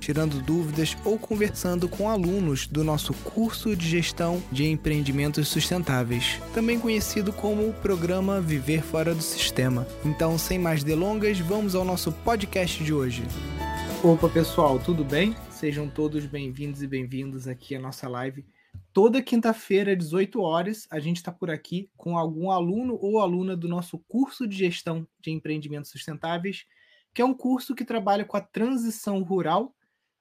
tirando dúvidas ou conversando com alunos do nosso curso de gestão de empreendimentos sustentáveis, também conhecido como o programa Viver Fora do Sistema. Então, sem mais delongas, vamos ao nosso podcast de hoje. Opa, pessoal, tudo bem? Sejam todos bem-vindos e bem-vindas aqui à nossa live. Toda quinta-feira, às 18 horas, a gente está por aqui com algum aluno ou aluna do nosso curso de gestão de empreendimentos sustentáveis, que é um curso que trabalha com a transição rural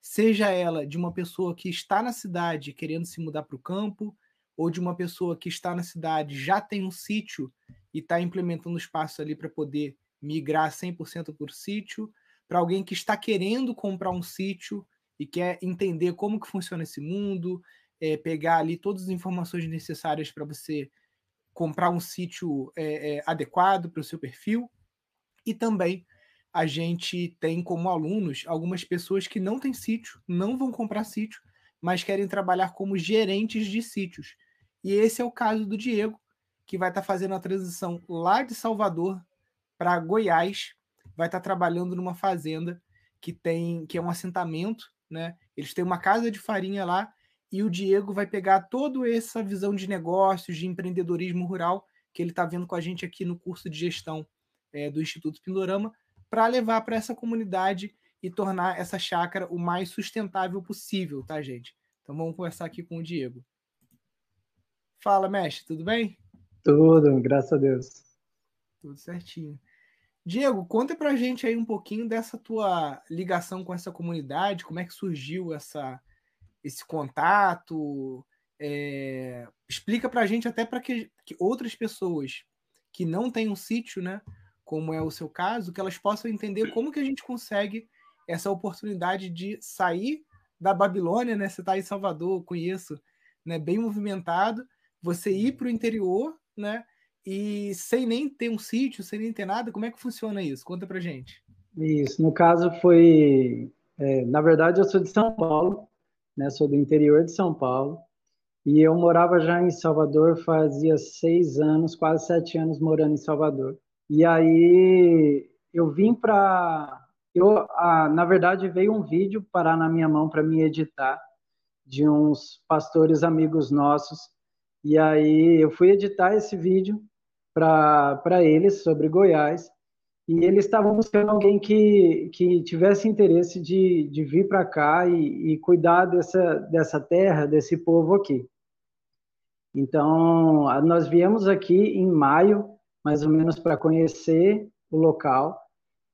seja ela de uma pessoa que está na cidade querendo se mudar para o campo, ou de uma pessoa que está na cidade, já tem um sítio e está implementando espaço ali para poder migrar 100% por sítio, para alguém que está querendo comprar um sítio e quer entender como que funciona esse mundo, é, pegar ali todas as informações necessárias para você comprar um sítio é, é, adequado para o seu perfil, e também a gente tem como alunos algumas pessoas que não têm sítio, não vão comprar sítio, mas querem trabalhar como gerentes de sítios. E esse é o caso do Diego, que vai estar tá fazendo a transição lá de Salvador para Goiás, vai estar tá trabalhando numa fazenda que tem que é um assentamento, né? Eles têm uma casa de farinha lá e o Diego vai pegar toda essa visão de negócios, de empreendedorismo rural que ele está vendo com a gente aqui no curso de gestão é, do Instituto Pindorama para levar para essa comunidade e tornar essa chácara o mais sustentável possível, tá, gente? Então vamos conversar aqui com o Diego. Fala, mestre, tudo bem? Tudo, graças a Deus. Tudo certinho. Diego, conta pra gente aí um pouquinho dessa tua ligação com essa comunidade, como é que surgiu essa, esse contato, é, explica pra gente até para que, que outras pessoas que não têm um sítio, né, como é o seu caso, que elas possam entender como que a gente consegue essa oportunidade de sair da Babilônia, né? Você está em Salvador, conheço, né? Bem movimentado, você ir para o interior, né? E sem nem ter um sítio, sem nem ter nada, como é que funciona isso? Conta para gente. Isso, no caso foi, é, na verdade eu sou de São Paulo, né? Sou do interior de São Paulo e eu morava já em Salvador fazia seis anos, quase sete anos morando em Salvador. E aí eu vim para. Eu, ah, na verdade, veio um vídeo parar na minha mão para me editar de uns pastores amigos nossos. E aí eu fui editar esse vídeo para eles sobre Goiás. E eles estavam buscando alguém que, que tivesse interesse de, de vir para cá e, e cuidar dessa, dessa terra, desse povo aqui. Então, nós viemos aqui em maio mais ou menos para conhecer o local.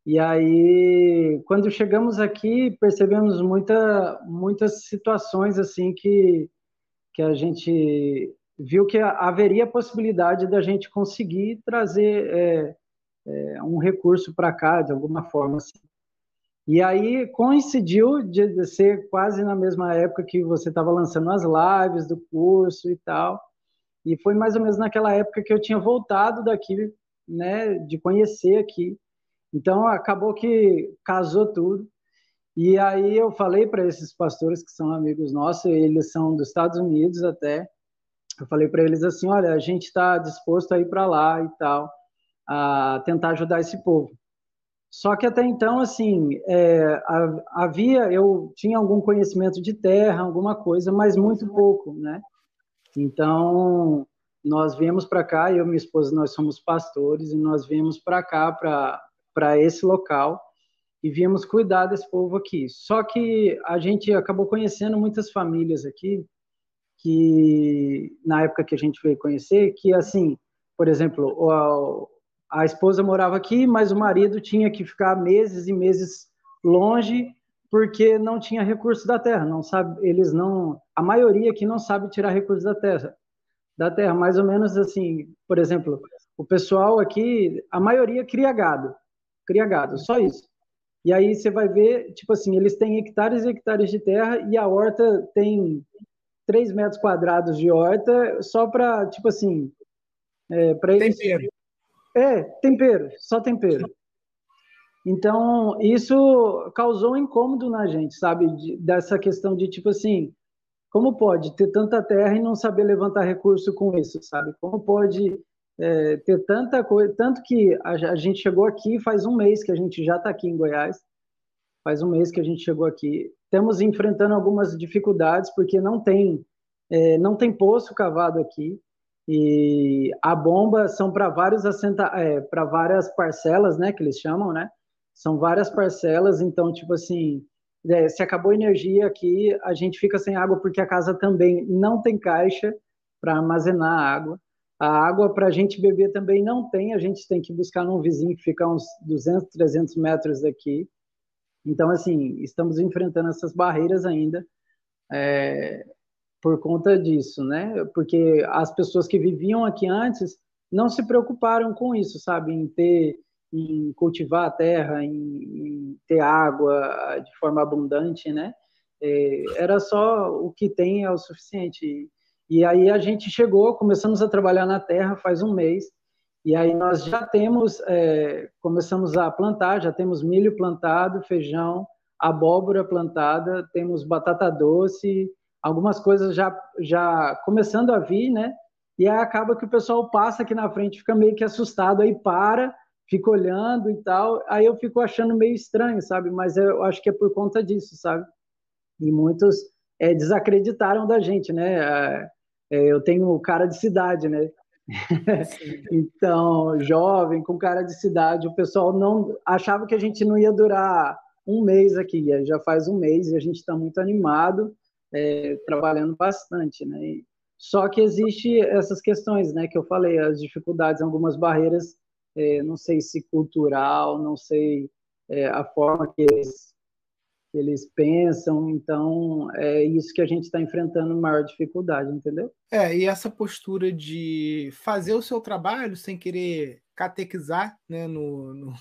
E aí, quando chegamos aqui, percebemos muita, muitas situações assim que, que a gente viu que haveria possibilidade da gente conseguir trazer é, é, um recurso para cá de alguma forma. Assim. E aí coincidiu de ser quase na mesma época que você estava lançando as lives do curso e tal. E foi mais ou menos naquela época que eu tinha voltado daqui, né, de conhecer aqui. Então acabou que casou tudo. E aí eu falei para esses pastores que são amigos nossos, eles são dos Estados Unidos até. Eu falei para eles assim, olha, a gente está disposto a ir para lá e tal, a tentar ajudar esse povo. Só que até então, assim, é, havia, eu tinha algum conhecimento de terra, alguma coisa, mas muito pouco, né? Então, nós viemos para cá, eu e minha esposa, nós somos pastores, e nós viemos para cá, para esse local, e viemos cuidar desse povo aqui. Só que a gente acabou conhecendo muitas famílias aqui, que na época que a gente veio conhecer, que assim, por exemplo, a, a esposa morava aqui, mas o marido tinha que ficar meses e meses longe porque não tinha recurso da terra, não sabe, eles não, a maioria aqui não sabe tirar recursos da terra, da terra, mais ou menos assim, por exemplo, o pessoal aqui, a maioria cria gado, cria gado, só isso. E aí você vai ver, tipo assim, eles têm hectares e hectares de terra e a horta tem 3 metros quadrados de horta só para, tipo assim, é, para eles... Tempero. É, tempero, só tempero. Então, isso causou um incômodo na gente, sabe? De, dessa questão de, tipo assim, como pode ter tanta terra e não saber levantar recurso com isso, sabe? Como pode é, ter tanta coisa. Tanto que a, a, gente chegou aqui faz um mês que a gente já está aqui em Goiás, faz um mês que a gente chegou aqui. Estamos enfrentando algumas dificuldades, porque não tem, é, não tem poço cavado aqui. E a bomba são para vários assenta, é, para várias parcelas, né, que eles chamam, né? São várias parcelas, então tipo assim, é, se acabou a energia aqui, a gente fica sem água porque a casa também não tem caixa para armazenar água. A água para a gente beber também não tem, a gente tem que buscar num vizinho que fica uns 200, 300 metros daqui. Então, assim, estamos enfrentando essas barreiras ainda. É, por conta disso, né? Porque as pessoas que viviam aqui antes não se preocuparam com isso, sabe? Em ter, em cultivar a terra, em, em ter água de forma abundante, né? É, era só o que tem é o suficiente. E aí a gente chegou, começamos a trabalhar na terra faz um mês, e aí nós já temos, é, começamos a plantar, já temos milho plantado, feijão, abóbora plantada, temos batata doce, algumas coisas já, já começando a vir, né? E aí acaba que o pessoal passa aqui na frente, fica meio que assustado, aí para, fica olhando e tal. Aí eu fico achando meio estranho, sabe? Mas eu acho que é por conta disso, sabe? E muitos é, desacreditaram da gente, né? É, é eu tenho cara de cidade, né? então, jovem, com cara de cidade, o pessoal não achava que a gente não ia durar um mês aqui, já faz um mês e a gente está muito animado é, trabalhando bastante, né? E, só que existe essas questões, né, que eu falei, as dificuldades, algumas barreiras, é, não sei se cultural, não sei é, a forma que eles, que eles pensam, então é isso que a gente está enfrentando maior dificuldade, entendeu? É, e essa postura de fazer o seu trabalho sem querer catequizar, né, no, no,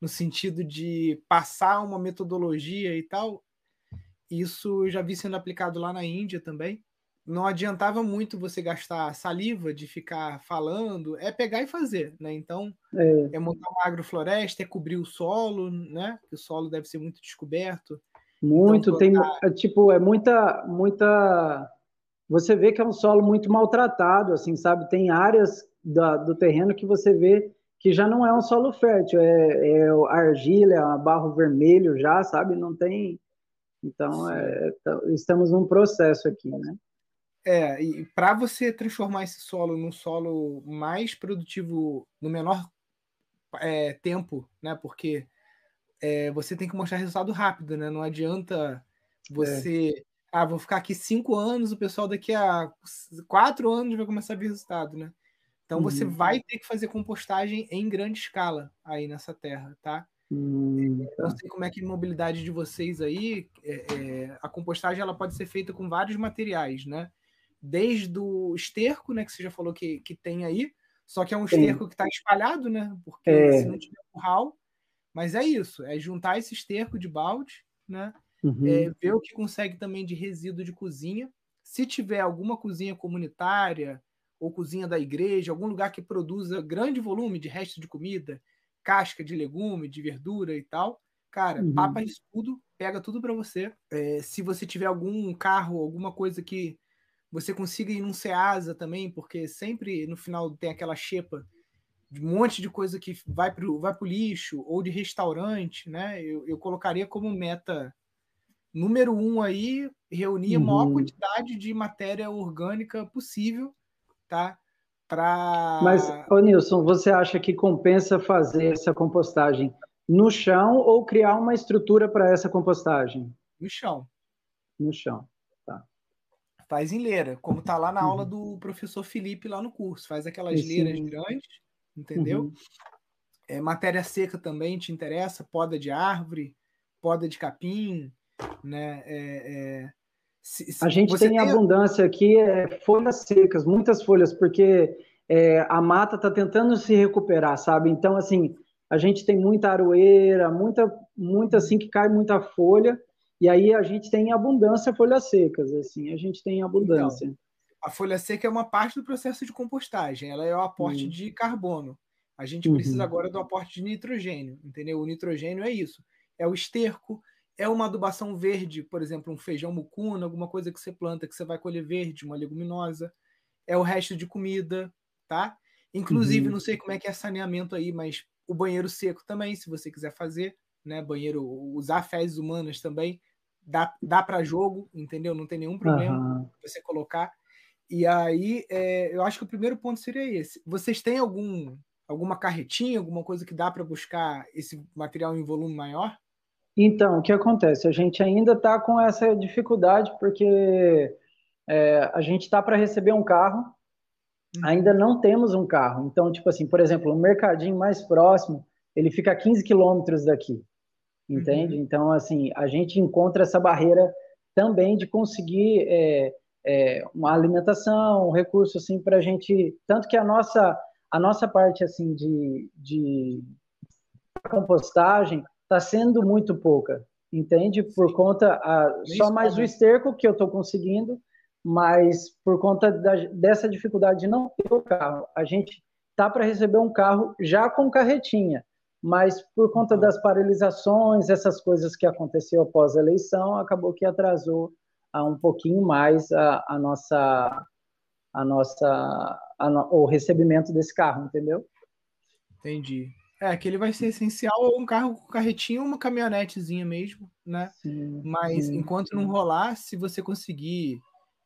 no sentido de passar uma metodologia e tal, isso eu já vi sendo aplicado lá na Índia também. Não adiantava muito você gastar saliva de ficar falando, é pegar e fazer, né? Então, é, é montar uma agrofloresta, é cobrir o solo, né? Que o solo deve ser muito descoberto. Muito, então, tem, é, tipo, é muita, muita... Você vê que é um solo muito maltratado, assim, sabe? Tem áreas da, do terreno que você vê que já não é um solo fértil, é, é argila, é barro vermelho já, sabe? Não tem então, é, tá, estamos num processo aqui, né? É, e para você transformar esse solo num solo mais produtivo no menor é, tempo, né? Porque é, você tem que mostrar resultado rápido, né? Não adianta você. É. Ah, vou ficar aqui cinco anos, o pessoal daqui a quatro anos vai começar a ver resultado, né? Então uhum. você vai ter que fazer compostagem em grande escala aí nessa terra, tá? Hum, eu não sei como é que a mobilidade de vocês aí, é, é, a compostagem ela pode ser feita com vários materiais, né? Desde o esterco, né, que você já falou que, que tem aí, só que é um esterco Sim. que está espalhado, né? Porque é. se não tiver curral, mas é isso, é juntar esse esterco de balde, né? Uhum. É, ver o que consegue também de resíduo de cozinha. Se tiver alguma cozinha comunitária ou cozinha da igreja, algum lugar que produza grande volume de resto de comida, casca de legume, de verdura e tal. Cara, uhum. papa isso tudo, pega tudo para você. É, se você tiver algum carro, alguma coisa que você consiga ir num Ceasa também, porque sempre no final tem aquela xepa de um monte de coisa que vai pro, vai pro lixo, ou de restaurante, né? Eu, eu colocaria como meta número um aí, reunir uhum. a maior quantidade de matéria orgânica possível, tá? Pra... Mas, ô Nilson, você acha que compensa fazer essa compostagem no chão ou criar uma estrutura para essa compostagem? No chão. No chão. Faz em leira, como tá lá na uhum. aula do professor Felipe lá no curso. Faz aquelas Sim. leiras grandes, entendeu? Uhum. É, matéria seca também te interessa, poda de árvore, poda de capim, né? É, é se, se a gente tem, tem, abundância aqui, é, folhas secas, muitas folhas, porque é, a mata está tentando se recuperar, sabe? Então, assim, a gente tem muita aroeira, muita, muita assim, que cai muita folha, e aí a gente tem abundância folhas secas, assim, a gente tem abundância. Então, a folha seca é uma parte do processo de compostagem, ela é o aporte hum. de carbono. A gente uhum. precisa agora do aporte de nitrogênio, entendeu? O nitrogênio é isso. É o esterco, é uma adubação verde, por exemplo, um feijão mucuna, alguma coisa que você planta que você vai colher verde, uma leguminosa. É o resto de comida, tá? Inclusive, uhum. não sei como é que é saneamento aí, mas o banheiro seco também, se você quiser fazer, né? Banheiro, usar fezes humanas também, dá, dá para jogo, entendeu? Não tem nenhum problema uhum. você colocar. E aí, é, eu acho que o primeiro ponto seria esse. Vocês têm algum alguma carretinha, alguma coisa que dá para buscar esse material em volume maior? Então, o que acontece? A gente ainda está com essa dificuldade porque é, a gente está para receber um carro, uhum. ainda não temos um carro. Então, tipo assim, por exemplo, o mercadinho mais próximo, ele fica a 15 quilômetros daqui, entende? Uhum. Então, assim, a gente encontra essa barreira também de conseguir é, é, uma alimentação, um recurso assim para a gente, tanto que a nossa a nossa parte assim de, de compostagem está sendo muito pouca, entende? Por conta a, só mais o esterco que eu estou conseguindo, mas por conta da, dessa dificuldade de não ter o carro, a gente tá para receber um carro já com carretinha, mas por conta uhum. das paralisações, essas coisas que aconteceu após a eleição, acabou que atrasou a um pouquinho mais a, a nossa a nossa a no, o recebimento desse carro, entendeu? Entendi. É, que ele vai ser essencial um carro com carretinha ou uma caminhonetezinha mesmo, né? Sim, Mas sim, enquanto sim. não rolar, se você conseguir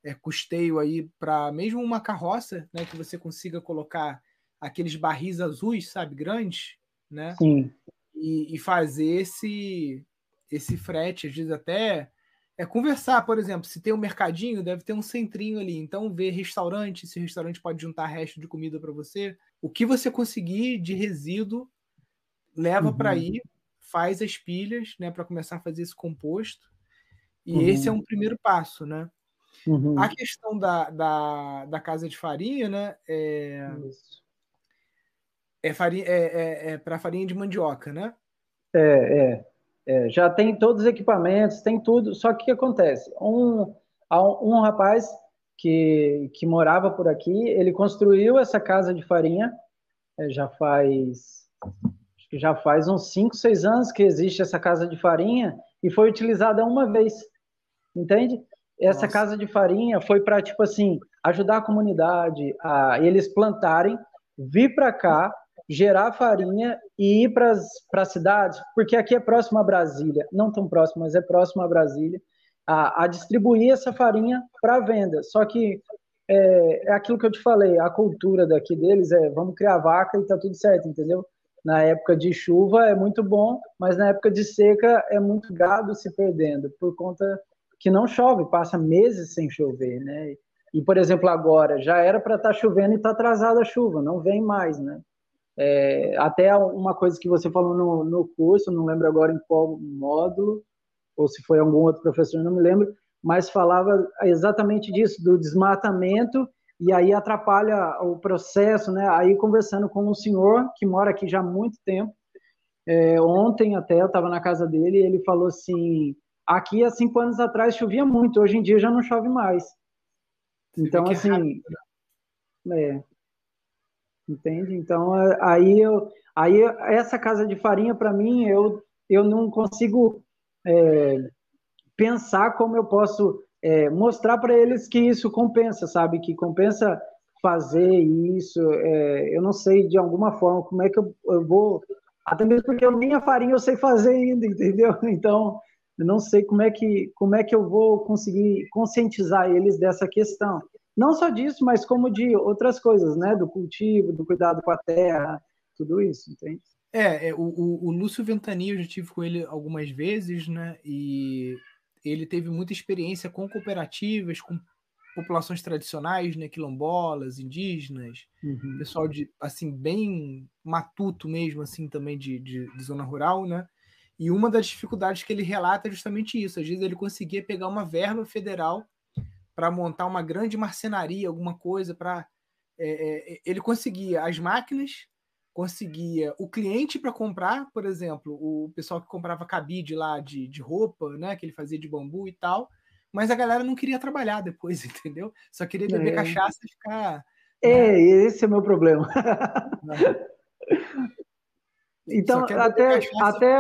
é, custeio aí para mesmo uma carroça, né, que você consiga colocar aqueles barris azuis, sabe, grandes, né? Sim. E, e fazer esse esse frete, às vezes até é conversar, por exemplo, se tem um mercadinho, deve ter um centrinho ali. Então, ver restaurante, se o restaurante pode juntar resto de comida para você. O que você conseguir de resíduo, leva uhum. para aí, faz as pilhas, né, para começar a fazer esse composto. E uhum. esse é um primeiro passo, né? Uhum. A questão da, da, da, casa de farinha, né? É, é, farinha, é, é, é para farinha de mandioca, né? É, é. É, já tem todos os equipamentos, tem tudo. Só que o que acontece? Um, um rapaz que, que morava por aqui, ele construiu essa casa de farinha, é, já faz acho que já faz uns 5, 6 anos que existe essa casa de farinha e foi utilizada uma vez. Entende? Essa Nossa. casa de farinha foi para tipo assim, ajudar a comunidade a eles plantarem, vir para cá, gerar farinha e ir para as cidades, porque aqui é próximo a Brasília, não tão próximo, mas é próximo a Brasília, a, a distribuir essa farinha para venda. Só que é, é, aquilo que eu te falei, a cultura daqui deles é vamos criar vaca e tá tudo certo, entendeu? Na época de chuva é muito bom, mas na época de seca é muito gado se perdendo, por conta que não chove, passa meses sem chover, né? E, por exemplo, agora já era para estar tá chovendo e está atrasada a chuva, não vem mais, né? É, até uma coisa que você falou no, no curso, não lembro agora em qual módulo, ou se foi algum outro professor, não me lembro, mas falava exatamente disso, do desmatamento, e aí atrapalha o processo, né? Aí conversando com um senhor que mora aqui já há muito tempo, é, ontem até eu estava na casa dele, e ele falou assim: aqui há cinco anos atrás chovia muito, hoje em dia já não chove mais. Então, assim. É, entende? Então é, aí eu, aí essa casa de farinha para mim eu eu não consigo é, pensar como eu posso é, mostrar para eles que isso compensa, sabe? Que compensa fazer isso. É, eu não sei de alguma forma como é que eu, eu, vou, até mesmo porque eu nem a farinha eu sei fazer ainda, entendeu? Então eu não sei como é que como é que eu vou conseguir conscientizar eles dessa questão. Não só disso, mas como de outras coisas, né? Do cultivo, do cuidado com a terra, tudo isso, entende? É, é o, o, o Lúcio Ventani, eu já tive com ele algumas vezes, né? E ele teve muita experiência com cooperativas, com populações tradicionais, né, quilombolas, indígenas, uhum. pessoal de assim bem matuto mesmo, assim também de, de, de, zona rural, né? E uma das dificuldades que ele relata é justamente isso. Às vezes ele conseguia pegar uma verba federal para montar uma grande marcenaria, alguma coisa para é, é, ele conseguia as máquinas, conseguia o cliente para comprar, por exemplo, o pessoal que comprava cabide lá de, de roupa, né, que ele fazia de bambu e tal, mas a galera não queria trabalhar depois, entendeu? Só queria beber é. cachaça e ficar. É, né? esse é o meu problema. Então, até, até,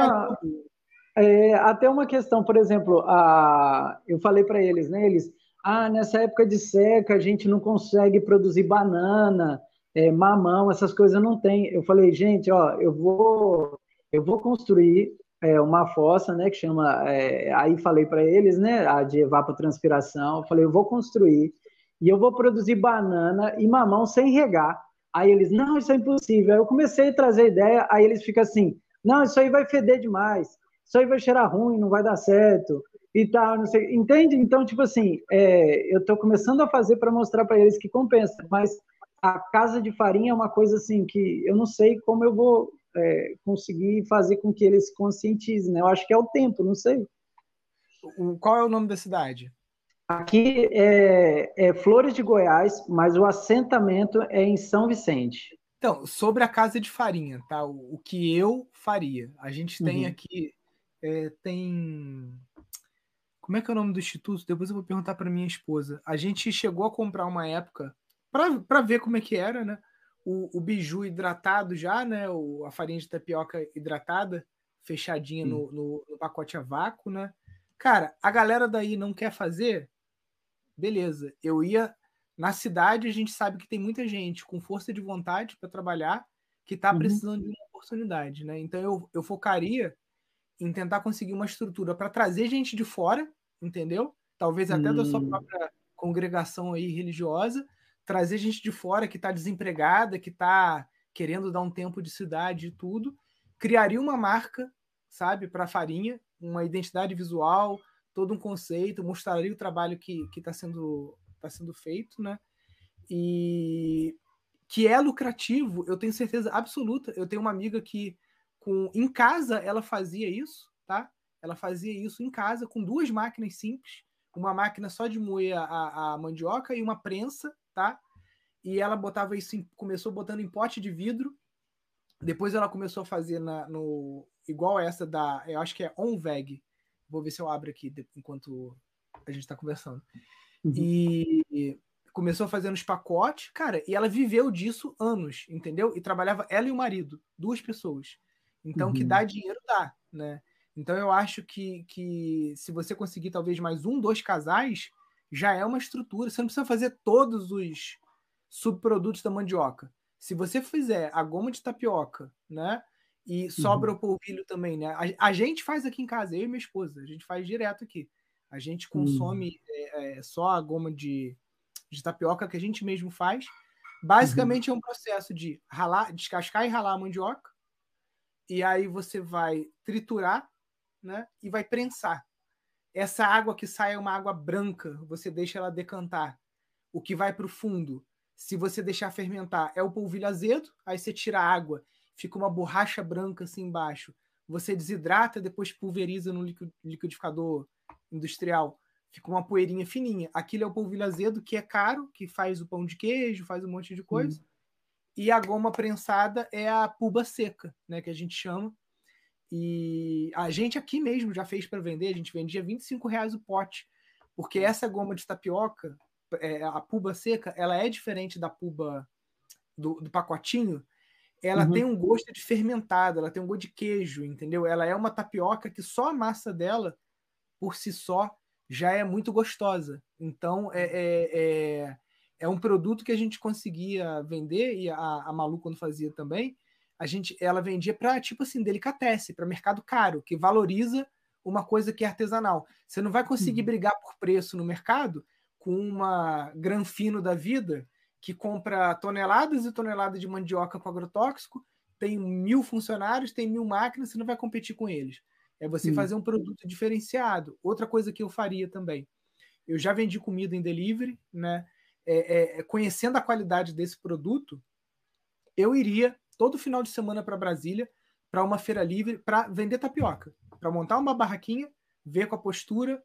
é, até uma questão, por exemplo, a, eu falei para eles, né? Eles, ah, nessa época de seca a gente não consegue produzir banana, é, mamão, essas coisas não tem. Eu falei, gente, ó, eu vou, eu vou construir é, uma fossa, né, que chama, é, aí falei para eles, né, a de evapotranspiração, eu falei, eu vou construir e eu vou produzir banana e mamão sem regar. Aí eles, não, isso é impossível. Aí eu comecei a trazer ideia, aí eles ficam assim, não, isso aí vai feder demais, isso aí vai cheirar ruim, não vai dar certo e tal, não sei. Entende? Então, tipo assim, é, eu estou começando a fazer para mostrar para eles que compensa, mas a casa de farinha é uma coisa assim que eu não sei como eu vou é, conseguir fazer com que eles se conscientizem, né? Eu acho que é o tempo, não sei. Qual é o nome da cidade? Aqui é, é, Flores de Goiás, mas o assentamento é em São Vicente. Então, sobre a casa de farinha, tá? O, o que eu faria? A gente tem uhum. aqui, é, tem. Como é que é o nome do instituto? Depois eu vou perguntar para minha esposa. A gente chegou a comprar uma época para ver como é que era, né? O, o biju hidratado já, né? O, a farinha de tapioca hidratada, fechadinha no, no, no pacote a vácuo, né? Cara, a galera daí não quer fazer, beleza, eu ia na cidade, a gente sabe que tem muita gente com força de vontade para trabalhar que está uhum. precisando de uma oportunidade, né? Então eu, eu focaria em tentar conseguir uma estrutura para trazer gente de fora, entendeu? Talvez até uhum. da sua hum. própria congregação aí religiosa, trazer gente de fora que está desempregada, que está querendo dar um tempo de cidade e tudo, criaria uma marca, sabe, para a farinha, uma identidade visual, todo um conceito, mostraria o trabalho que está sendo, tá sendo feito, né? E que é lucrativo, eu tenho certeza absoluta. Eu tenho uma amiga que, com, em casa, ela fazia isso, tá? Ela fazia isso em casa com duas máquinas simples, uma máquina só de moer a, a mandioca e uma prensa, tá? E ela botava isso, em, começou botando em pote de vidro, depois ela começou a fazer na, no igual essa da, eu acho que é Onveg, Vou ver se eu abro aqui enquanto a gente está conversando. Uhum. E começou fazendo os pacotes, cara, e ela viveu disso anos, entendeu? E trabalhava ela e o marido, duas pessoas. Então, uhum. que dá dinheiro, dá, né? Então, eu acho que, que se você conseguir talvez mais um, dois casais, já é uma estrutura. Você não precisa fazer todos os subprodutos da mandioca. Se você fizer a goma de tapioca, né? E sobra uhum. o polvilho também, né? A, a, gente faz aqui em casa, eu e minha esposa, a gente faz direto aqui. A gente consome uhum. é, é, só a goma de, de tapioca que a gente mesmo faz. Basicamente uhum. é um processo de ralar, descascar e ralar a mandioca. E aí você vai triturar, né? E vai prensar. Essa água que sai é uma água branca, você deixa ela decantar. O que vai para o fundo, se você deixar fermentar, é o polvilho azedo, aí você tira a água fica uma borracha branca assim embaixo. Você desidrata, depois pulveriza no liquidificador industrial, fica uma poeirinha fininha. Aquilo é o polvilho azedo, que é caro, que faz o pão de queijo, faz um monte de coisa. Hum. E a goma prensada é a puba seca, né, que a gente chama. E a gente aqui mesmo já fez para vender, a gente vendia 25 reais o pote, porque essa goma de tapioca, é, a puba seca, ela é diferente da puba do, do pacotinho, ela uhum. tem um gosto de fermentado, ela tem um gosto de queijo, entendeu? Ela é uma tapioca que só a massa dela, por si só, já é muito gostosa. Então, é, é, é, é um produto que a gente conseguia vender, e a, a Malu, quando fazia também, a gente, ela vendia para, tipo assim, delicatesse, para mercado caro, que valoriza uma coisa que é artesanal. Você não vai conseguir uhum. brigar por preço no mercado com uma granfino da vida que compra toneladas e toneladas de mandioca com agrotóxico, tem mil funcionários, tem mil máquinas, você não vai competir com eles. É você hum. fazer um produto diferenciado. Outra coisa que eu faria também. Eu já vendi comida em delivery, né? É, é, conhecendo a qualidade desse produto, eu iria todo final de semana para Brasília para uma feira livre para vender tapioca, para montar uma barraquinha, ver com a postura,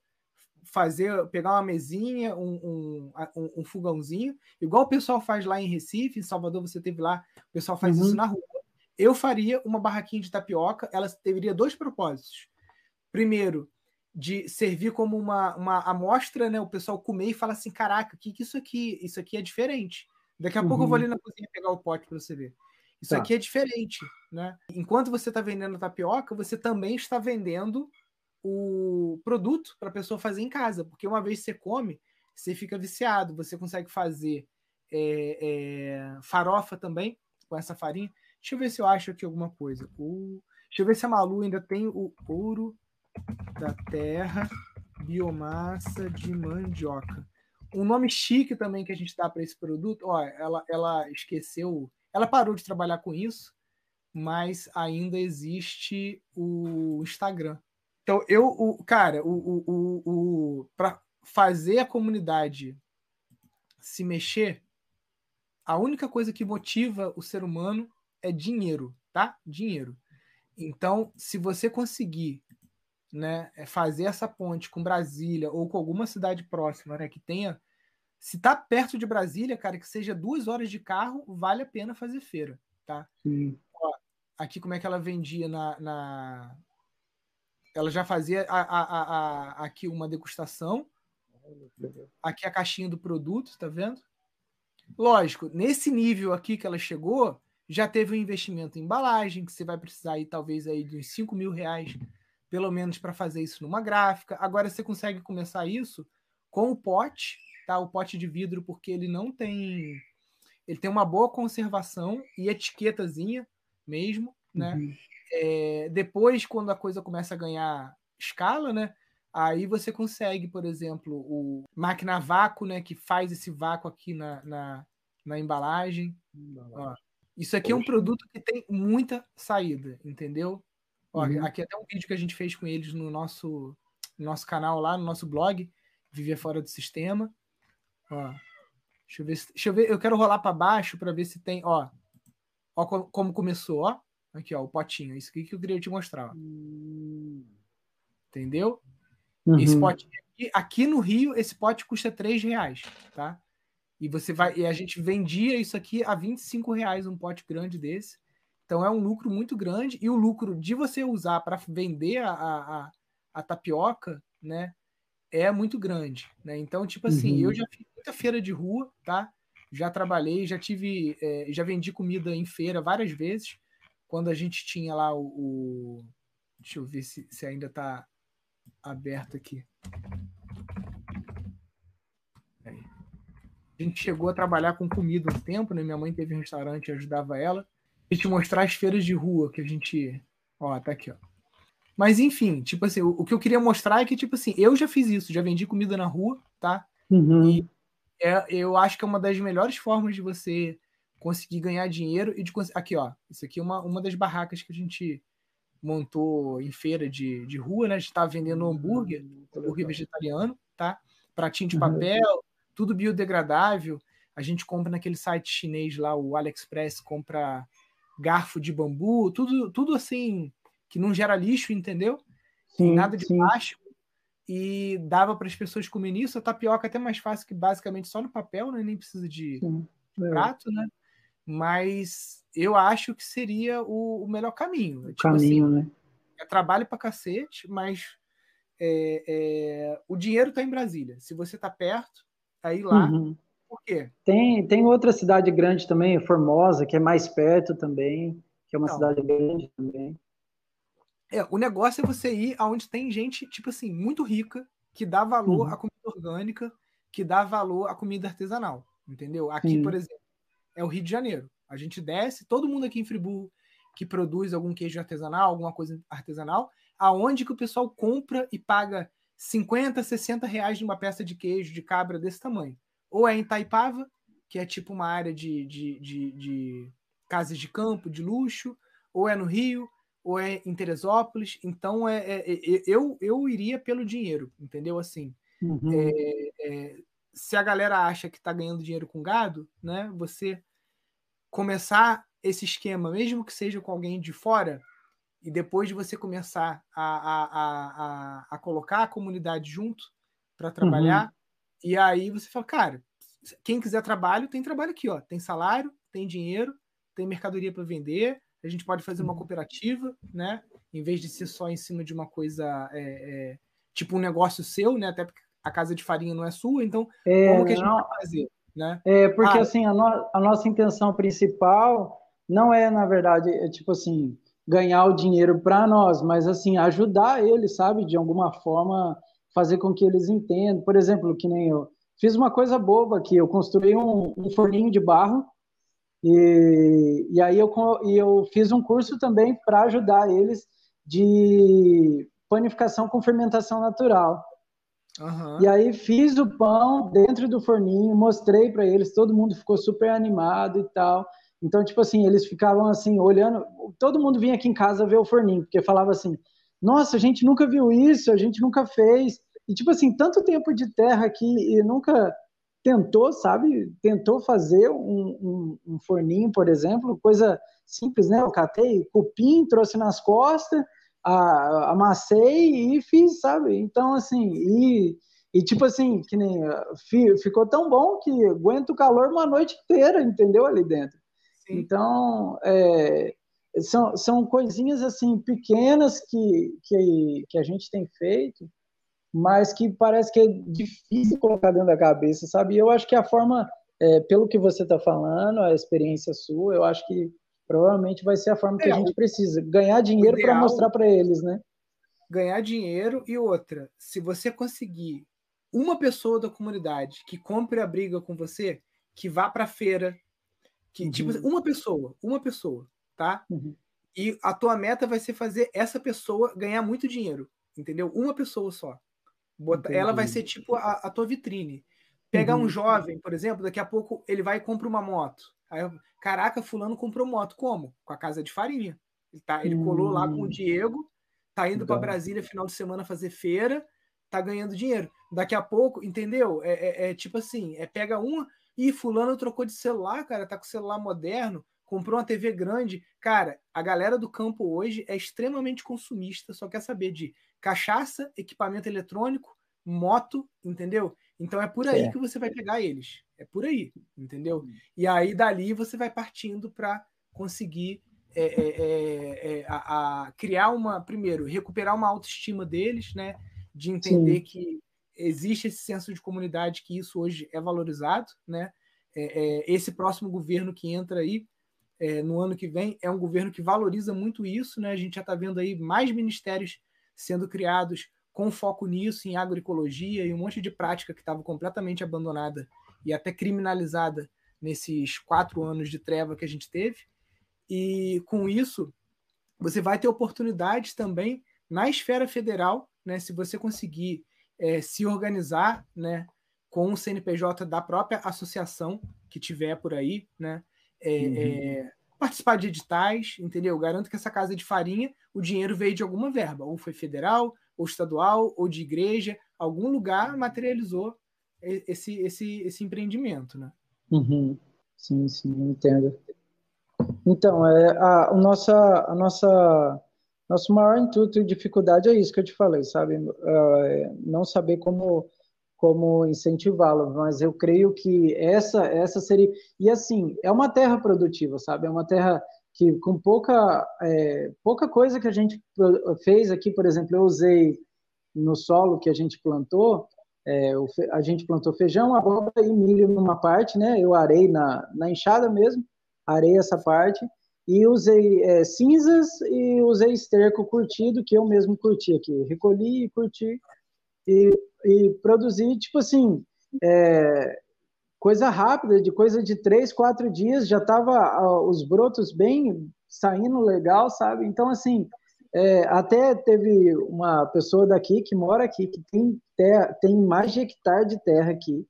fazer, pegar uma mesinha, um, um, um, fogãozinho, igual o pessoal faz lá em Recife, em Salvador você teve lá, o pessoal faz uhum. isso na rua. Eu faria uma barraquinha de tapioca, ela teria dois propósitos. Primeiro, de servir como uma, uma amostra, né? O pessoal comer e falar assim: caraca, o que, que isso aqui? Isso aqui é diferente. Daqui a uhum. pouco eu vou uhum. ali na cozinha pegar o pote para você ver. Isso tá. aqui é diferente, né? Enquanto você está vendendo tapioca, você também está vendendo o produto para a pessoa fazer em casa, porque uma vez você come, você fica viciado. Você consegue fazer é, é, farofa também com essa farinha. Deixa eu ver se eu acho aqui alguma coisa. O... Deixa eu ver se a Malu ainda tem o ouro da terra, biomassa de mandioca. Um nome chique também que a gente dá para esse produto, ó, ela, ela esqueceu, ela parou de trabalhar com isso, mas ainda existe o Instagram. Então, eu, o, cara, o, o, o, o para fazer a comunidade se mexer, a única coisa que motiva o ser humano é dinheiro, tá? Dinheiro. Então, se você conseguir né, é fazer essa ponte com Brasília ou com alguma cidade próxima, né, que tenha, se tá perto de Brasília, cara, que seja duas horas de carro, vale a pena fazer feira, tá? Ó, aqui como é que ela vendia na, na... ela já fazia a, a, a, aqui uma degustação, aqui a caixinha do produto, tá vendo? Lógico, nesse nível aqui que ela chegou, já teve um investimento em embalagem, que você vai precisar aí talvez aí de uns 5 mil reais pelo menos para fazer isso numa gráfica. Agora você consegue começar isso com o pote, tá? O pote de vidro, porque ele não tem. Ele tem uma boa conservação e etiquetazinha mesmo, né? Uhum. É, depois, quando a coisa começa a ganhar escala, né? Aí você consegue, por exemplo, o máquina vácuo, né? Que faz esse vácuo aqui na, na, na embalagem. Ó, isso aqui Poxa. é um produto que tem muita saída, entendeu? Ó, uhum. Aqui é até um vídeo que a gente fez com eles no nosso, no nosso canal lá, no nosso blog, Viver Fora do Sistema. Ó, deixa eu ver, se, deixa eu ver, eu quero rolar para baixo para ver se tem, ó, ó como começou, ó. Aqui, ó, o potinho. Isso aqui que eu queria te mostrar. Ó. Entendeu? Uhum. Esse potinho aqui, aqui no Rio, esse pote custa 3 reais, tá? E você vai. E a gente vendia isso aqui a 25 reais, um pote grande desse. Então é um lucro muito grande e o lucro de você usar para vender a, a, a, tapioca, né, é muito grande, né? Então, tipo assim, uhum. eu já fiz muita feira de rua, tá? Já trabalhei, já tive, é, já vendi comida em feira várias vezes. Quando a gente tinha lá o, o deixa eu ver se, se ainda está aberto aqui. A gente chegou a trabalhar com comida um tempo, né? Minha mãe teve um restaurante e ajudava ela e te mostrar as feiras de rua que a gente. Ó, tá aqui, ó. Mas enfim, tipo assim, o, o, que eu queria mostrar é que, tipo assim, eu já fiz isso, já vendi comida na rua, tá? Uhum. E é, eu acho que é uma das melhores formas de você conseguir ganhar dinheiro e de Aqui, ó. Isso aqui é uma, uma das barracas que a gente montou em feira de, de rua, né? A gente tá vendendo hambúrguer, uhum. hambúrguer vegetariano, tá? Pratinho de uhum. papel, uhum. tudo biodegradável. A gente compra naquele site chinês lá, o AliExpress, compra garfo de bambu, tudo, tudo assim que não gera lixo, entendeu? Sim, nada de sim. plástico. E dava para as pessoas comerem isso. A tapioca é até mais fácil que basicamente só no papel, né? Nem precisa de, de é. prato, né? Mas eu acho que seria o, o melhor caminho. O tipo caminho, assim, né? É trabalho para cacete, mas é, é, o dinheiro está em Brasília. Se você está perto, aí lá uhum. Por quê? Tem, tem outra cidade grande também, Formosa, que é mais perto também, que é uma cidade grande também. É, o negócio é você ir aonde tem gente, tipo assim, muito rica, que dá valor uhum. à comida orgânica, que dá valor à comida artesanal, entendeu? Aqui, Sim. por exemplo, é o Rio de Janeiro. A gente desce, todo mundo aqui em Friburgo que produz algum queijo artesanal, alguma coisa artesanal, aonde que o pessoal compra e paga 50, 60 reais de uma peça de queijo de cabra desse tamanho ou é em Taipava, que é tipo uma área de, de, de, de casas de campo, de luxo, ou é no Rio, ou é em Teresópolis. Então, é, é, é eu, eu iria pelo dinheiro, entendeu? Assim, uhum. é, é se a galera acha que está ganhando dinheiro com gado, né? Você começar esse esquema, mesmo que seja com alguém de fora, e depois de você começar a, a, a, a, colocar a comunidade junto para trabalhar, uhum. E aí você fala, cara, quem quiser trabalho, tem trabalho aqui, ó. Tem salário, tem dinheiro, tem mercadoria para vender. A gente pode fazer uma uhum. cooperativa, né? Em vez de ser só em cima de uma coisa é, é, tipo um negócio seu, né? Até porque a casa de farinha não é sua, então é, como que a gente não, vai fazer? Né? É, porque ah, assim, a, no, a, nossa intenção principal não é, na verdade, é tipo assim, ganhar o dinheiro para nós, mas assim, ajudar eles, sabe, de alguma forma fazer com que eles entendam. Por exemplo, que nem eu fiz uma coisa boba aqui, eu construí um, um forninho de barro e, e aí eu, e eu fiz um curso também para ajudar eles de panificação com fermentação natural. Uhum. E aí fiz o pão dentro do forninho, mostrei para eles, todo mundo ficou super animado e tal. Então, tipo assim, eles ficavam assim, olhando, todo mundo vinha aqui em casa ver o forninho, porque falava assim, nossa, a gente nunca viu isso, a gente nunca fez. E, tipo assim, tanto tempo de terra aqui e nunca tentou, sabe, tentou fazer um, um, um forninho, por exemplo, coisa simples, né? Eu catei cupim, trouxe nas costas, a, amassei e fiz, sabe? Então, assim, e, e tipo assim, que nem ficou tão bom que aguenta o calor uma noite inteira, entendeu? Ali dentro. Sim. Então, é, são, são coisinhas assim pequenas que, que, que a gente tem feito, mas que parece que é difícil colocar dentro da cabeça, sabe? E eu acho que a forma, é, pelo que você está falando, a experiência sua, eu acho que provavelmente vai ser a forma que é, a gente precisa. Ganhar dinheiro para mostrar para eles, né? Ganhar dinheiro e outra, se você conseguir uma pessoa da comunidade que compre a briga com você, que vá para feira, que tipo, uhum. tipo uma pessoa, uma pessoa, tá? Uhum. E a tua meta vai ser fazer essa pessoa ganhar muito dinheiro, entendeu? Uma pessoa só. Bota, ela vai ser tipo a, a tua vitrine. Pegar uhum. um jovem, por exemplo, daqui a pouco ele vai e compra uma moto. Aí, caraca, fulano comprou moto. Como? Com a casa de farinha. Ele, tá, ele colou lá com o hum. Diego, tá indo para Brasília final de semana fazer feira, tá ganhando dinheiro. Daqui a pouco, entendeu? É, é, é tipo assim, é pega uma e fulano trocou de celular, cara, tá com celular moderno, comprou uma TV grande. Cara, a galera do campo hoje é extremamente consumista, só quer saber de cachaça, equipamento eletrônico, moto, entendeu? Então é por aí é. que você vai pegar eles. É por aí, entendeu? E aí dali você vai partindo para conseguir é, é, é, é, a, a, criar uma, primeiro, recuperar uma autoestima deles, né? De entender Sim. que existe esse senso de comunidade, que isso hoje é valorizado, né? É, esse próximo governo que entra aí no ano que vem é um governo que valoriza muito isso, né? A gente já está vendo aí mais ministérios sendo criados com foco nisso, em agroecologia e um monte de prática que estava completamente abandonada e até criminalizada nesses quatro anos de treva que a gente teve. E com isso, você vai ter oportunidades também na esfera federal, né, se você conseguir é, se organizar né, com o CNPJ da própria associação que tiver por aí, né, é, uhum. é, participar de editais, entendeu? Eu garanto que essa casa de farinha, o dinheiro veio de alguma verba, ou foi federal, ou estadual, ou de igreja, algum lugar materializou esse, esse, esse empreendimento, né? Uhum. Sim, sim, entendo. Então, é, a, a, nossa, a nossa, nosso maior intuito e dificuldade é isso que eu te falei, sabe? É, não saber como, como incentivá-lo, mas eu creio que essa, essa seria. E assim, é uma terra produtiva, sabe? É uma terra que com pouca, é, pouca coisa que a gente fez aqui, por exemplo, eu usei no solo que a gente plantou, é, a gente plantou feijão, abóbora e milho numa parte, né? Eu arei na, na enxada mesmo, arei essa parte e usei é, cinzas e usei esterco curtido, que eu mesmo curti aqui. Recolhi e curti e, e produzi, tipo assim, é, coisa rápida, de coisa de três, quatro dias, já tava os brotos bem saindo legal, sabe? Então, assim, é, até teve uma pessoa daqui que mora aqui, que tem, terra, tem mais de hectare de terra aqui,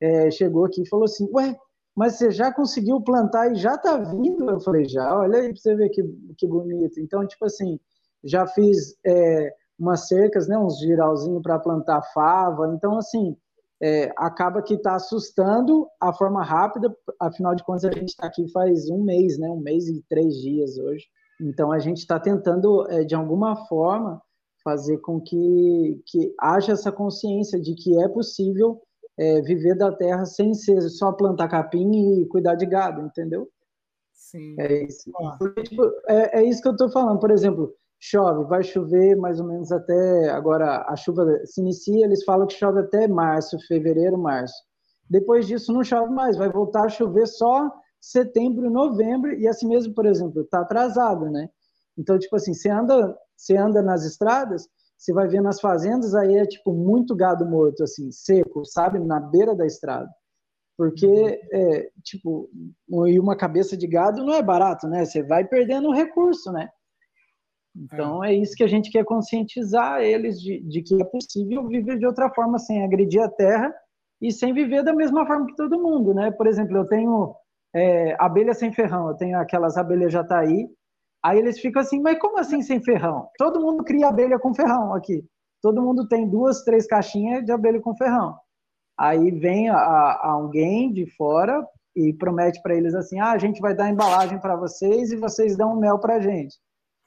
é, chegou aqui e falou assim, ué, mas você já conseguiu plantar e já tá vindo? Eu falei, já, olha aí para você ver que, que bonito. Então, tipo assim, já fiz é, umas cercas, né, uns giralzinhos para plantar fava. Então, assim, é, acaba que está assustando a forma rápida, afinal de contas a gente está aqui faz um mês, né, um mês e três dias hoje. Então, a gente está tentando, é, de alguma forma, fazer com que, que haja essa consciência de que é possível é, viver da terra sem ser só plantar capim e cuidar de gado, entendeu? Sim. É isso. Porque, tipo, é, é, isso que eu estou falando. Por exemplo, chove, vai chover mais ou menos até. Agora, a chuva se inicia, eles falam que chove até março, fevereiro, março. Depois disso, não chove mais, vai voltar a chover só setembro, novembro, e assim mesmo, por exemplo, está atrasada, né? Então, tipo assim, você anda, você anda nas estradas, você vai ver nas fazendas, aí é tipo muito gado morto, assim, seco, sabe? Na beira da estrada. Porque, uhum. é, tipo, e uma cabeça de gado não é barato, né? Você vai perdendo o recurso, né? Então é. é isso que a gente quer conscientizar eles de, de, que é possível viver de outra forma sem agredir a terra e sem viver da mesma forma que todo mundo, né? Por exemplo, eu tenho é, abelha sem ferrão, eu tenho aquelas abelhas jataí, aí eles ficam assim, mas como assim sem ferrão? Todo mundo cria abelha com ferrão aqui. Todo mundo tem duas, três caixinhas de abelha com ferrão. Aí vem a, a alguém de fora e promete para eles assim: ah, a gente vai dar embalagem para vocês e vocês dão mel para gente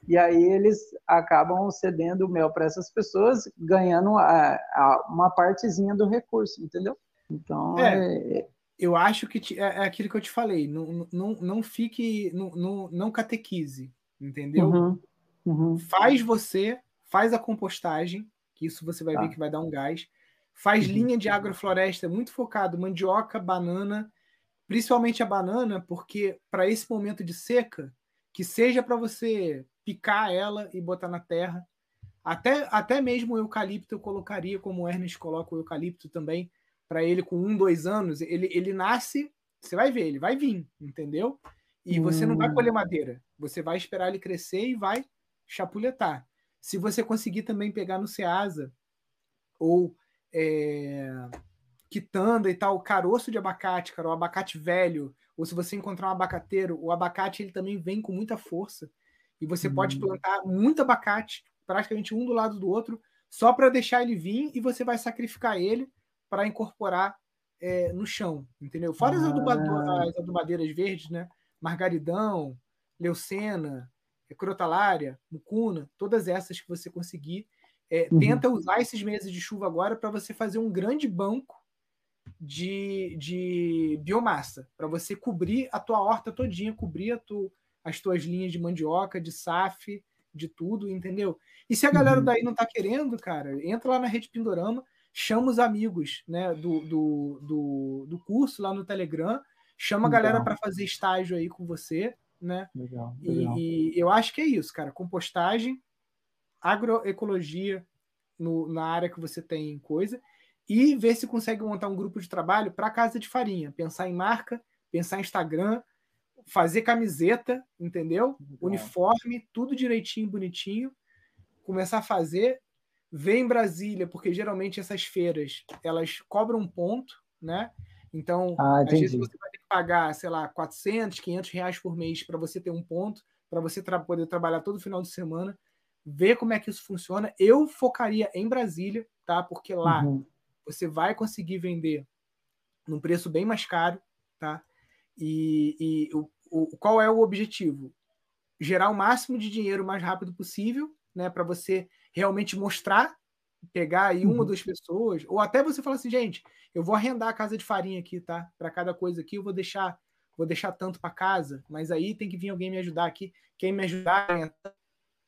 e aí eles acabam cedendo o mel para essas pessoas, ganhando a, a, uma partezinha do recurso, entendeu? Então, é, é... eu acho que te, é, é, aquilo que eu te falei, não, não, não fique, não, não, não catequize, entendeu? Uhum, uhum. Faz você, faz a compostagem, que isso você vai tá. ver que vai dar um gás, faz uhum. linha de agrofloresta muito focado, mandioca, banana, principalmente a banana, porque para esse momento de seca, que seja para você picar ela e botar na terra. Até, até mesmo o eucalipto eu colocaria, como o Ernest coloca o eucalipto também, para ele com um, dois anos. Ele, ele nasce, você vai ver, ele vai vir, entendeu? E hum. você não vai colher madeira. Você vai esperar ele crescer e vai chapulhetar. Se você conseguir também pegar no Ceasa ou é, quitanda e tal, caroço de abacate, cara, o abacate velho, ou se você encontrar um abacateiro, o abacate ele também vem com muita força. E você hum. pode plantar muito abacate, praticamente um do lado do outro, só para deixar ele vir e você vai sacrificar ele para incorporar é, no chão, entendeu? Fora ah. as, adubadeiras verdes, né? Margaridão, leucena, crotalária, mucuna, todas essas que você conseguir. É, uhum. Tenta usar esses meses de chuva agora para você fazer um grande banco de, de biomassa, para você cobrir a tua horta todinha, cobrir a tua as tuas linhas de mandioca, de SAF, de tudo, entendeu? E se a galera uhum. daí não tá querendo, cara, entra lá na Rede Pindorama, chama os amigos né, do, do, do, do curso lá no Telegram, chama a galera para fazer estágio aí com você, né? Legal, legal. E, e, eu acho que é isso, cara. Compostagem, agroecologia no, na área que você tem coisa, e ver se consegue montar um grupo de trabalho para casa de farinha, pensar em marca, pensar em Instagram, fazer camiseta, entendeu? Uniforme, tudo direitinho, bonitinho. Começar a fazer, ver em Brasília, porque geralmente essas feiras elas cobram um ponto, né? Então, ah, às vezes você vai ter que pagar, sei lá, 400, 500 reais por mês para você ter um ponto, para você tra poder trabalhar todo final de semana, ver como é que isso funciona. Eu focaria em Brasília, tá? Porque lá uhum. você vai conseguir vender num preço bem mais caro, tá? E, e o, o, qual é o objetivo? Gerar o máximo de dinheiro o mais rápido possível, né? Para você realmente mostrar, pegar aí uma ou uhum. duas pessoas, ou até você falar assim, gente, eu vou arrendar a casa de farinha aqui, tá? Para cada coisa aqui, eu vou deixar, vou deixar tanto para casa, mas aí tem que vir alguém me ajudar aqui. Quem me ajudar,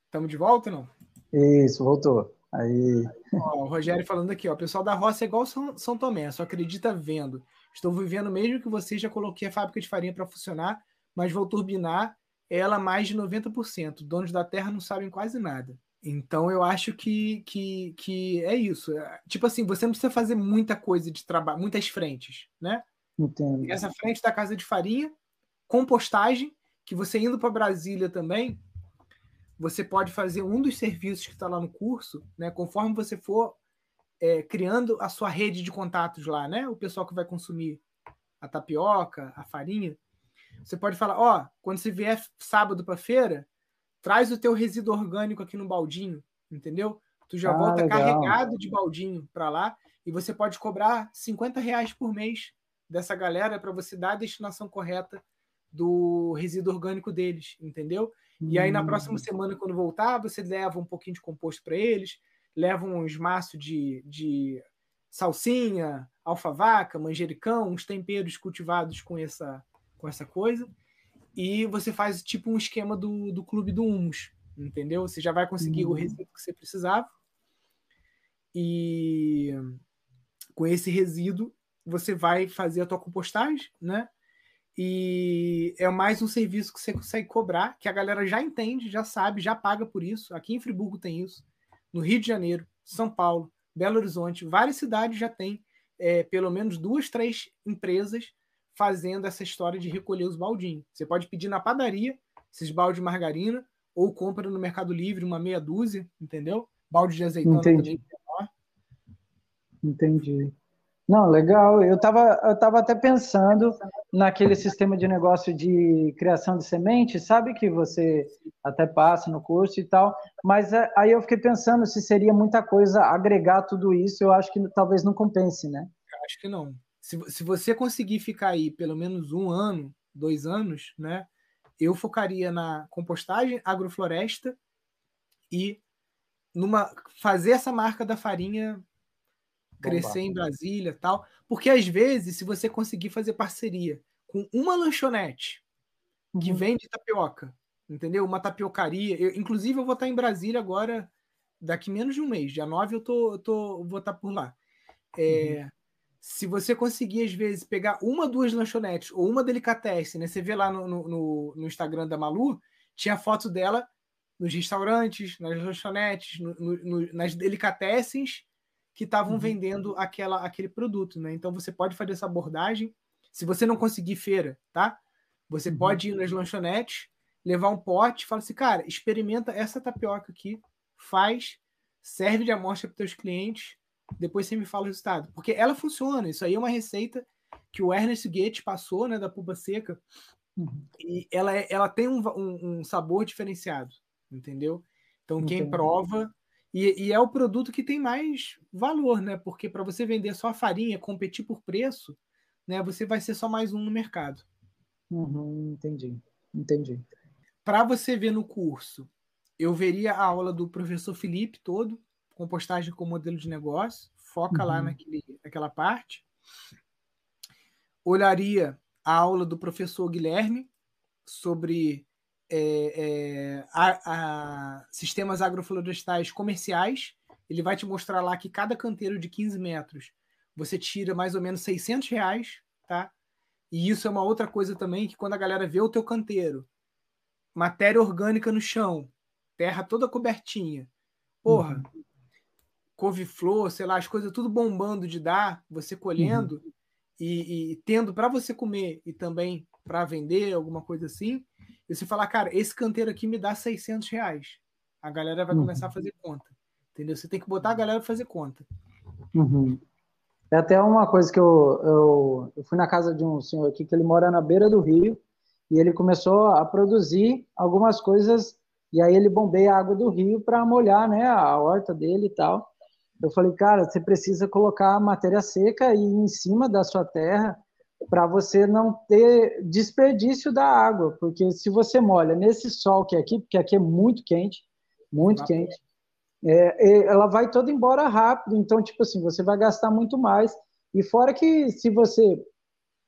estamos de volta não? Isso, voltou. Aí. Ó, o Rogério falando aqui, ó, o pessoal da roça é igual São, São Tomé, só acredita vendo. Estou vivendo mesmo que você já coloquei a fábrica de farinha para funcionar mas vou turbinar ela mais de 90%. Donos da terra não sabem quase nada. Então eu acho que, que, que é isso. Tipo assim, você não precisa fazer muita coisa de trabalho, muitas frentes, né? Entendo. Essa frente da casa de farinha, compostagem, que você indo para Brasília também, você pode fazer um dos serviços que está lá no curso, né? Conforme você for é, criando a sua rede de contatos lá, né? O pessoal que vai consumir a tapioca, a farinha, você pode falar, ó, oh, quando você vier sábado para feira, traz o teu resíduo orgânico aqui no baldinho, entendeu? Tu já ah, volta legal. carregado de baldinho para lá e você pode cobrar 50 reais por mês dessa galera para você dar a destinação correta do resíduo orgânico deles, entendeu? Hum. E aí na próxima hum. semana, quando voltar, você leva um pouquinho de composto para eles, leva uns maços de, de salsinha, alfavaca, manjericão, uns temperos cultivados com essa com essa coisa. E você faz tipo um esquema do, do clube do humus, entendeu? Você já vai conseguir uhum. o resíduo que você precisava. E com esse resíduo, você vai fazer a tua compostagem, né? E é mais um serviço que você consegue cobrar, que a galera já entende, já sabe, já paga por isso. Aqui em Friburgo tem isso. No Rio de Janeiro, São Paulo, Belo Horizonte, várias cidades já têm é, pelo menos duas, três empresas fazendo essa história de recolher os baldinhos. Você pode pedir na padaria esses baldes de margarina, ou compra no Mercado Livre uma meia dúzia, entendeu? Balde de azeitona Entendi. também. Entendi. Não, legal. Eu estava eu tava até pensando naquele sistema de negócio de criação de semente, sabe que você até passa no curso e tal, mas é, aí eu fiquei pensando se seria muita coisa agregar tudo isso, eu acho que talvez não compense, né? Acho que não. Se, se você conseguir ficar aí pelo menos um ano, dois anos, né? Eu focaria na compostagem, agrofloresta e numa fazer essa marca da farinha crescer em Brasília tal. Porque às vezes, se você conseguir fazer parceria com uma lanchonete que uhum. vende tapioca, entendeu? Uma tapiocaria. Eu, inclusive, eu vou estar em Brasília agora, daqui menos de um mês. Dia 9 eu tô, eu tô, vou estar por lá. É, uhum. Se você conseguir, às vezes, pegar uma, duas lanchonetes ou uma delicatessen, né? Você vê lá no, no, no Instagram da Malu, tinha foto dela nos restaurantes, nas lanchonetes, no, no, nas delicatessens que estavam uhum. vendendo aquela, aquele produto, né? Então você pode fazer essa abordagem. Se você não conseguir feira, tá? Você uhum. pode ir nas lanchonetes, levar um pote, fala assim, cara, experimenta essa tapioca aqui, faz, serve de amostra para teus clientes, depois você me fala o resultado, porque ela funciona. Isso aí é uma receita que o Ernest Goethe passou, né, da puba seca, uhum. e ela, é, ela tem um, um, um, sabor diferenciado, entendeu? Então quem Entendi. prova e, e, é o produto que tem mais valor, né? Porque para você vender só a farinha, competir por preço, né? Você vai ser só mais um no mercado. Uhum, entendi, entendi. Para você ver no curso, eu veria a aula do professor Felipe todo, compostagem com modelo de negócio, foca uhum. lá naquele, naquela parte. Olharia a aula do professor Guilherme sobre é, é, a, a, sistemas agroflorestais comerciais. Ele vai te mostrar lá que cada canteiro de 15 metros você tira mais ou menos 600 reais, tá? E isso é uma outra coisa também que quando a galera vê o teu canteiro, matéria orgânica no chão, terra toda cobertinha, porra, uhum. Couve-flor, sei lá, as coisas tudo bombando de dar, você colhendo uhum. e, e tendo para você comer e também para vender, alguma coisa assim, e você falar, cara, esse canteiro aqui me dá 600 reais. A galera vai uhum. começar a fazer conta. Entendeu? Você tem que botar a galera para fazer conta. Uhum. É até uma coisa que eu, eu, eu, fui na casa de um senhor aqui que ele mora na beira do rio e ele começou a produzir algumas coisas e aí ele bombeia a água do rio para molhar né, a horta dele e tal. Eu falei, cara, você precisa colocar matéria seca e em cima da sua terra para você não ter desperdício da água, porque se você molha nesse sol que é aqui, porque aqui é muito quente, muito quente, é, ela vai toda embora rápido, então, tipo assim, você vai gastar muito mais. E fora que se você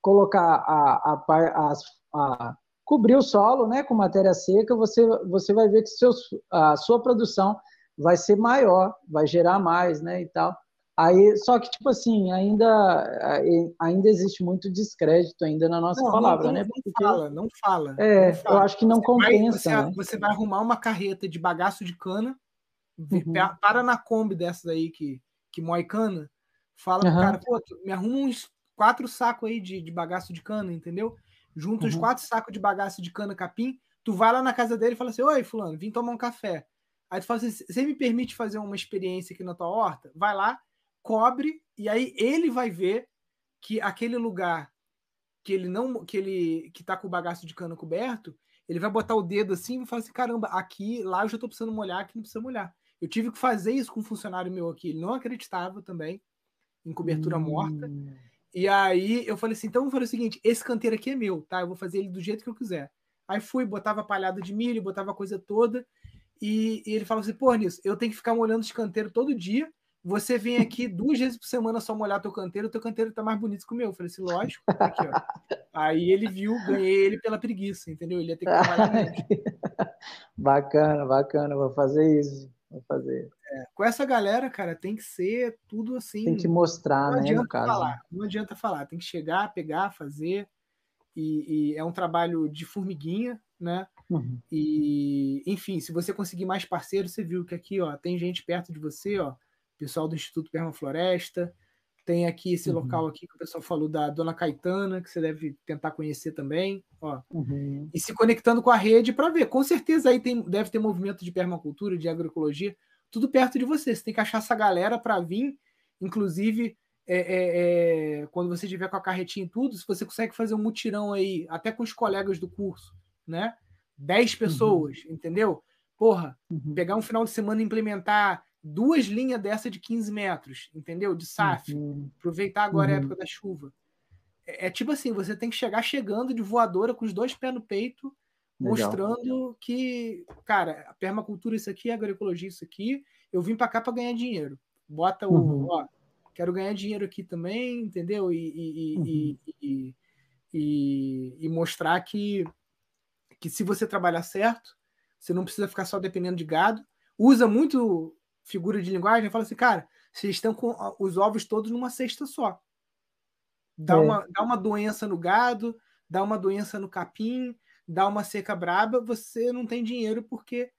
colocar a, a, a, a cobrir o solo né, com matéria seca, você, você vai ver que seus, a sua produção vai ser maior, vai gerar mais, né, e tal. Aí, só que, tipo assim, ainda, ainda existe muito descrédito ainda na nossa não, palavra, não, né? Porque, não fala, não fala. É, não fala. eu acho que não você compensa. Vai, você, né? você, vai arrumar uma carreta de bagaço de cana, uhum. para na Kombi dessas aí que, que moe cana, fala uhum. pro cara, pô, me arruma uns quatro sacos aí de, de bagaço de cana, entendeu? Junta uhum. uns quatro sacos de bagaço de cana capim, tu vai lá na casa dele e fala assim, oi, fulano, vim tomar um café. Aí tu fala assim, você me permite fazer uma experiência aqui na tua horta? Vai lá, cobre e aí ele vai ver que aquele lugar que ele não que ele que tá com o bagaço de cana coberto, ele vai botar o dedo assim e falar assim: caramba, aqui, lá eu já tô precisando molhar, aqui não precisa molhar. Eu tive que fazer isso com um funcionário meu aqui, ele não acreditava também em cobertura hum. morta. E aí eu falei assim: então eu fazer o seguinte: esse canteiro aqui é meu, tá? Eu vou fazer ele do jeito que eu quiser. Aí fui, botava palhada de milho, botava a coisa toda. E, e ele falou assim: pô, nisso, eu tenho que ficar molhando esse canteiro todo dia você vem aqui duas vezes por semana só molhar teu canteiro, teu canteiro tá mais bonito que o meu. Eu falei assim, lógico. Aqui, Aí ele viu, ganhei ele pela preguiça, entendeu? Ele ia ter que trabalhar menos. bacana, bacana, vou fazer isso. Vou fazer. É, com essa galera, cara, tem que ser tudo assim. Tem que mostrar, não né? Adianta falar, não adianta falar, tem que chegar, pegar, fazer. e, e é um trabalho de formiguinha, né? Uhum. E, enfim, se você conseguir mais parceiros, você viu que aqui, ó, tem gente perto de você, ó, pessoal do Instituto Permafloresta, tem aqui esse uhum. local aqui que o pessoal falou da Dona Caetana, que você deve tentar conhecer também, ó. Uhum. E se conectando com a rede para ver. Com certeza aí tem, deve ter movimento de permacultura, de agroecologia, tudo perto de você. Você tem que achar essa galera para vir, inclusive é, é, é, quando você estiver com a carretinha e tudo, se você consegue fazer um mutirão aí, até com os colegas do curso, né? 10 uhum. pessoas, uhum. entendeu? Porra, uhum. pegar um final de semana e implementar duas linhas dessa de 15 metros, entendeu? De SAF. Uhum. Aproveitar agora uhum. a época da chuva. É, é, tipo assim, você tem que chegar chegando de voadora com os dois pés no peito, Legal. mostrando que, cara, a permacultura isso aqui, a agroecologia isso aqui, eu vim para cá para ganhar dinheiro. Bota o, uhum. ó, quero ganhar dinheiro aqui também, entendeu? E, uhum. e, e, e, mostrar que, que se você trabalhar certo, você não precisa ficar só dependendo de gado. Usa muito figura de linguagem, fala assim, cara, vocês estão com os ovos todos numa cesta só. Dá, é. uma, dá uma doença no gado, dá uma doença no capim, dá uma seca braba, você não tem dinheiro porque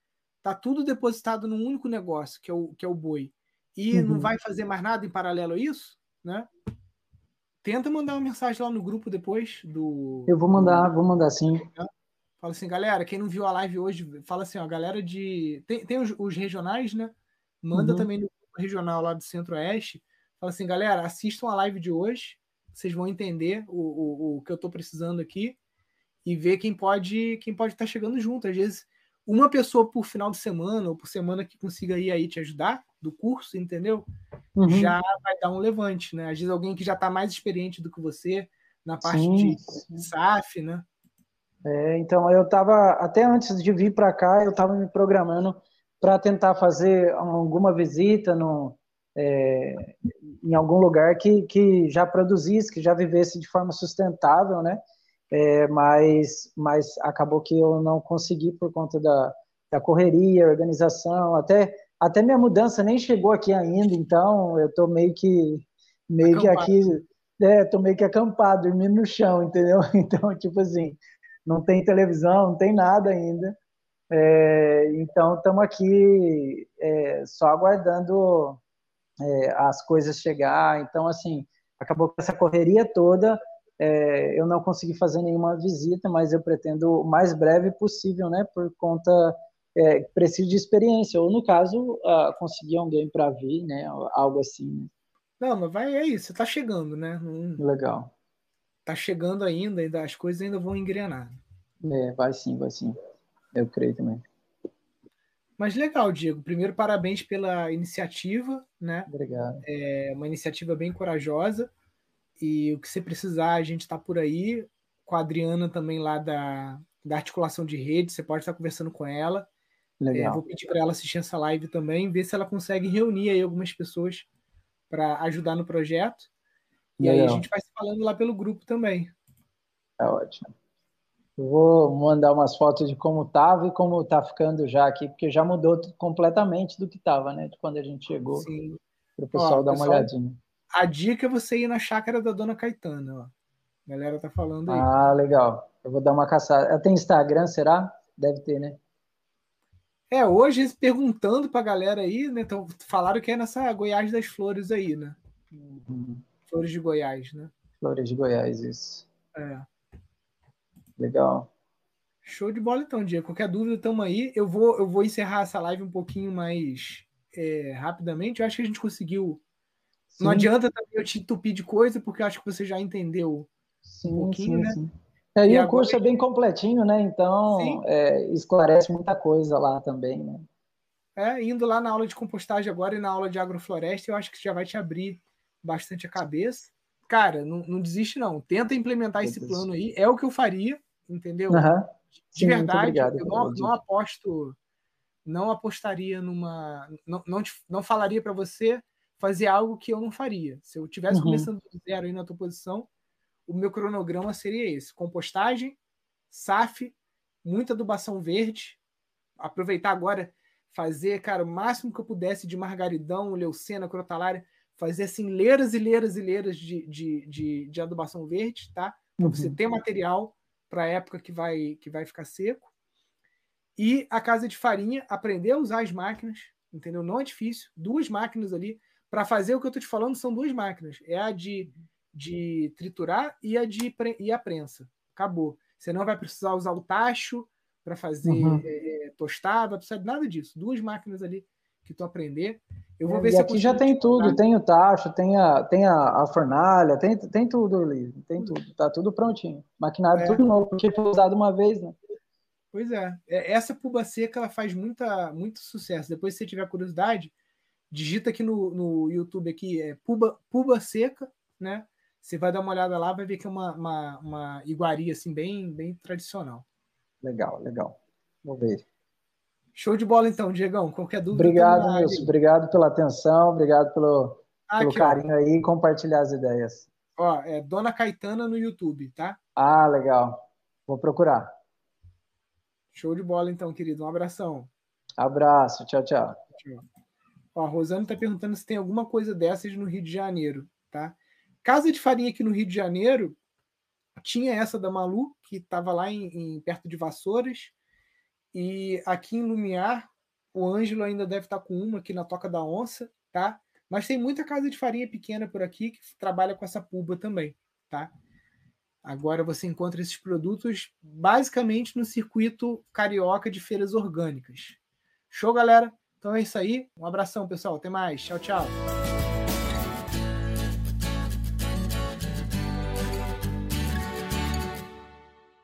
tá tudo depositado num único negócio, que é o, que é o boi. E uhum. não vai fazer mais nada em paralelo a isso, né? Tenta mandar uma mensagem lá no grupo depois do. Eu vou mandar, vou mandar sim. Fala assim, galera, quem não viu a live hoje, fala assim, ó, galera de. Tem, tem os, os regionais, né? Manda uhum. também no regional lá do Centro-Oeste. Fala assim, galera, assistam a live de hoje. Vocês vão entender o, o, o que eu estou precisando aqui e ver quem pode quem pode estar tá chegando junto. Às vezes, uma pessoa por final de semana ou por semana que consiga ir aí te ajudar do curso, entendeu? Uhum. Já vai dar um levante, né? Às vezes alguém que já está mais experiente do que você na parte sim, de SAF, né? É, então eu estava até antes de vir para cá, eu estava me programando para tentar fazer alguma visita no, é, em algum lugar que, que já produzisse, que já vivesse de forma sustentável, né? É, mas, mas acabou que eu não consegui por conta da, da correria, organização, até, até minha mudança nem chegou aqui ainda, então eu tô meio que meio acampado. que aqui, é, tô meio que acampado, dormindo no chão, entendeu? Então, tipo assim, não tem televisão, não tem nada ainda. É, então, estamos aqui é, só aguardando é, as coisas chegar. Então, assim, acabou com essa correria toda. É, eu não consegui fazer nenhuma visita, mas eu pretendo o mais breve possível, né? Por conta é, preciso de experiência, ou no caso, uh, conseguir alguém para vir, né? Algo assim. Né? Não, mas vai, é isso, tá chegando, né? Não, Legal. Tá chegando ainda, ainda as coisas ainda vão engrenar. É, vai sim, vai sim. Eu creio também. Mas legal, Diego. Primeiro, parabéns pela iniciativa, né? Obrigado. É uma iniciativa bem corajosa. E o que você precisar, a gente está por aí. Com a Adriana também lá da, da articulação de rede, você pode estar conversando com ela. Legal. É, vou pedir para ela assistir essa live também, ver se ela consegue reunir aí algumas pessoas para ajudar no projeto. E Legal. aí a gente vai falando lá pelo grupo também. É ótimo. Eu vou mandar umas fotos de como estava e como está ficando já aqui, porque já mudou completamente do que estava, né? De quando a gente chegou. Para o pessoal dar uma olhadinha. A dica é você ir na chácara da Dona Caetana, ó. A galera tá falando aí. Ah, legal. Eu vou dar uma caçada. Ela tem Instagram, será? Deve ter, né? É, hoje perguntando pra galera aí, né? Então, falaram que é nessa Goiás das Flores aí, né? Uhum. Flores de Goiás, né? Flores de Goiás, isso. É. Legal. Show de bola então, Diego. Qualquer dúvida, estamos aí. Eu vou, eu vou encerrar essa live um pouquinho mais é, rapidamente. Eu acho que a gente conseguiu. Sim. Não adianta também eu te entupir de coisa, porque eu acho que você já entendeu sim, um pouquinho, sim, né? Sim. É, e, e o agora... curso é bem completinho, né? Então é, esclarece muita coisa lá também, né? É, indo lá na aula de compostagem agora e na aula de agrofloresta, eu acho que já vai te abrir bastante a cabeça. Cara, não, não desiste, não. Tenta implementar esse plano aí. É o que eu faria entendeu? Uhum. De Sim, verdade, eu não, não, aposto, não apostaria numa, não, não, te, não falaria para você fazer algo que eu não faria. Se eu tivesse uhum. começando do zero aí na tua posição, o meu cronograma seria esse: compostagem, SAF, muita adubação verde, aproveitar agora fazer, cara, o máximo que eu pudesse de margaridão, leucena, crotalária, fazer assim leiras e leiras e leiras de, de, de, de adubação verde, tá? Para uhum. você ter material para a época que vai, que vai ficar seco. E a casa de farinha, aprender a usar as máquinas, entendeu? Não é difícil. Duas máquinas ali. Para fazer o que eu estou te falando, são duas máquinas. É a de, de triturar e a de e a prensa. Acabou. Você não vai precisar usar o tacho para fazer uhum. é, tostar, vai precisar de nada disso. Duas máquinas ali que tu aprender. Eu vou é, ver e se aqui já tem tudo, tem o tacho, tem a, tem a, a fornalha, tem, tem tudo ali, tem tudo, tá tudo prontinho. Maquinário é. tudo novo, porque foi usado uma vez, né? Pois é. é. Essa puba seca ela faz muita, muito sucesso. Depois, se você tiver curiosidade, digita aqui no, no YouTube aqui, é puba, puba seca, né? Você vai dar uma olhada lá, vai ver que é uma, uma, uma iguaria assim, bem, bem tradicional. Legal, legal. Vou ver. Show de bola, então, Diegão. Qualquer dúvida. Obrigado, Nilson. Obrigado pela atenção, obrigado pelo, ah, pelo carinho ó. aí e compartilhar as ideias. Ó, é Dona Caetana no YouTube, tá? Ah, legal. Vou procurar. Show de bola, então, querido. Um abração. Abraço. Tchau, tchau. tchau. Ó, a Rosana está perguntando se tem alguma coisa dessas no Rio de Janeiro, tá? Casa de farinha aqui no Rio de Janeiro tinha essa da Malu, que estava lá em, em, perto de Vassouras. E aqui em Lumiar, o Ângelo ainda deve estar tá com uma aqui na Toca da Onça, tá? Mas tem muita casa de farinha pequena por aqui que trabalha com essa pulba também, tá? Agora você encontra esses produtos basicamente no circuito carioca de feiras orgânicas. Show, galera? Então é isso aí. Um abração, pessoal. Até mais. Tchau, tchau.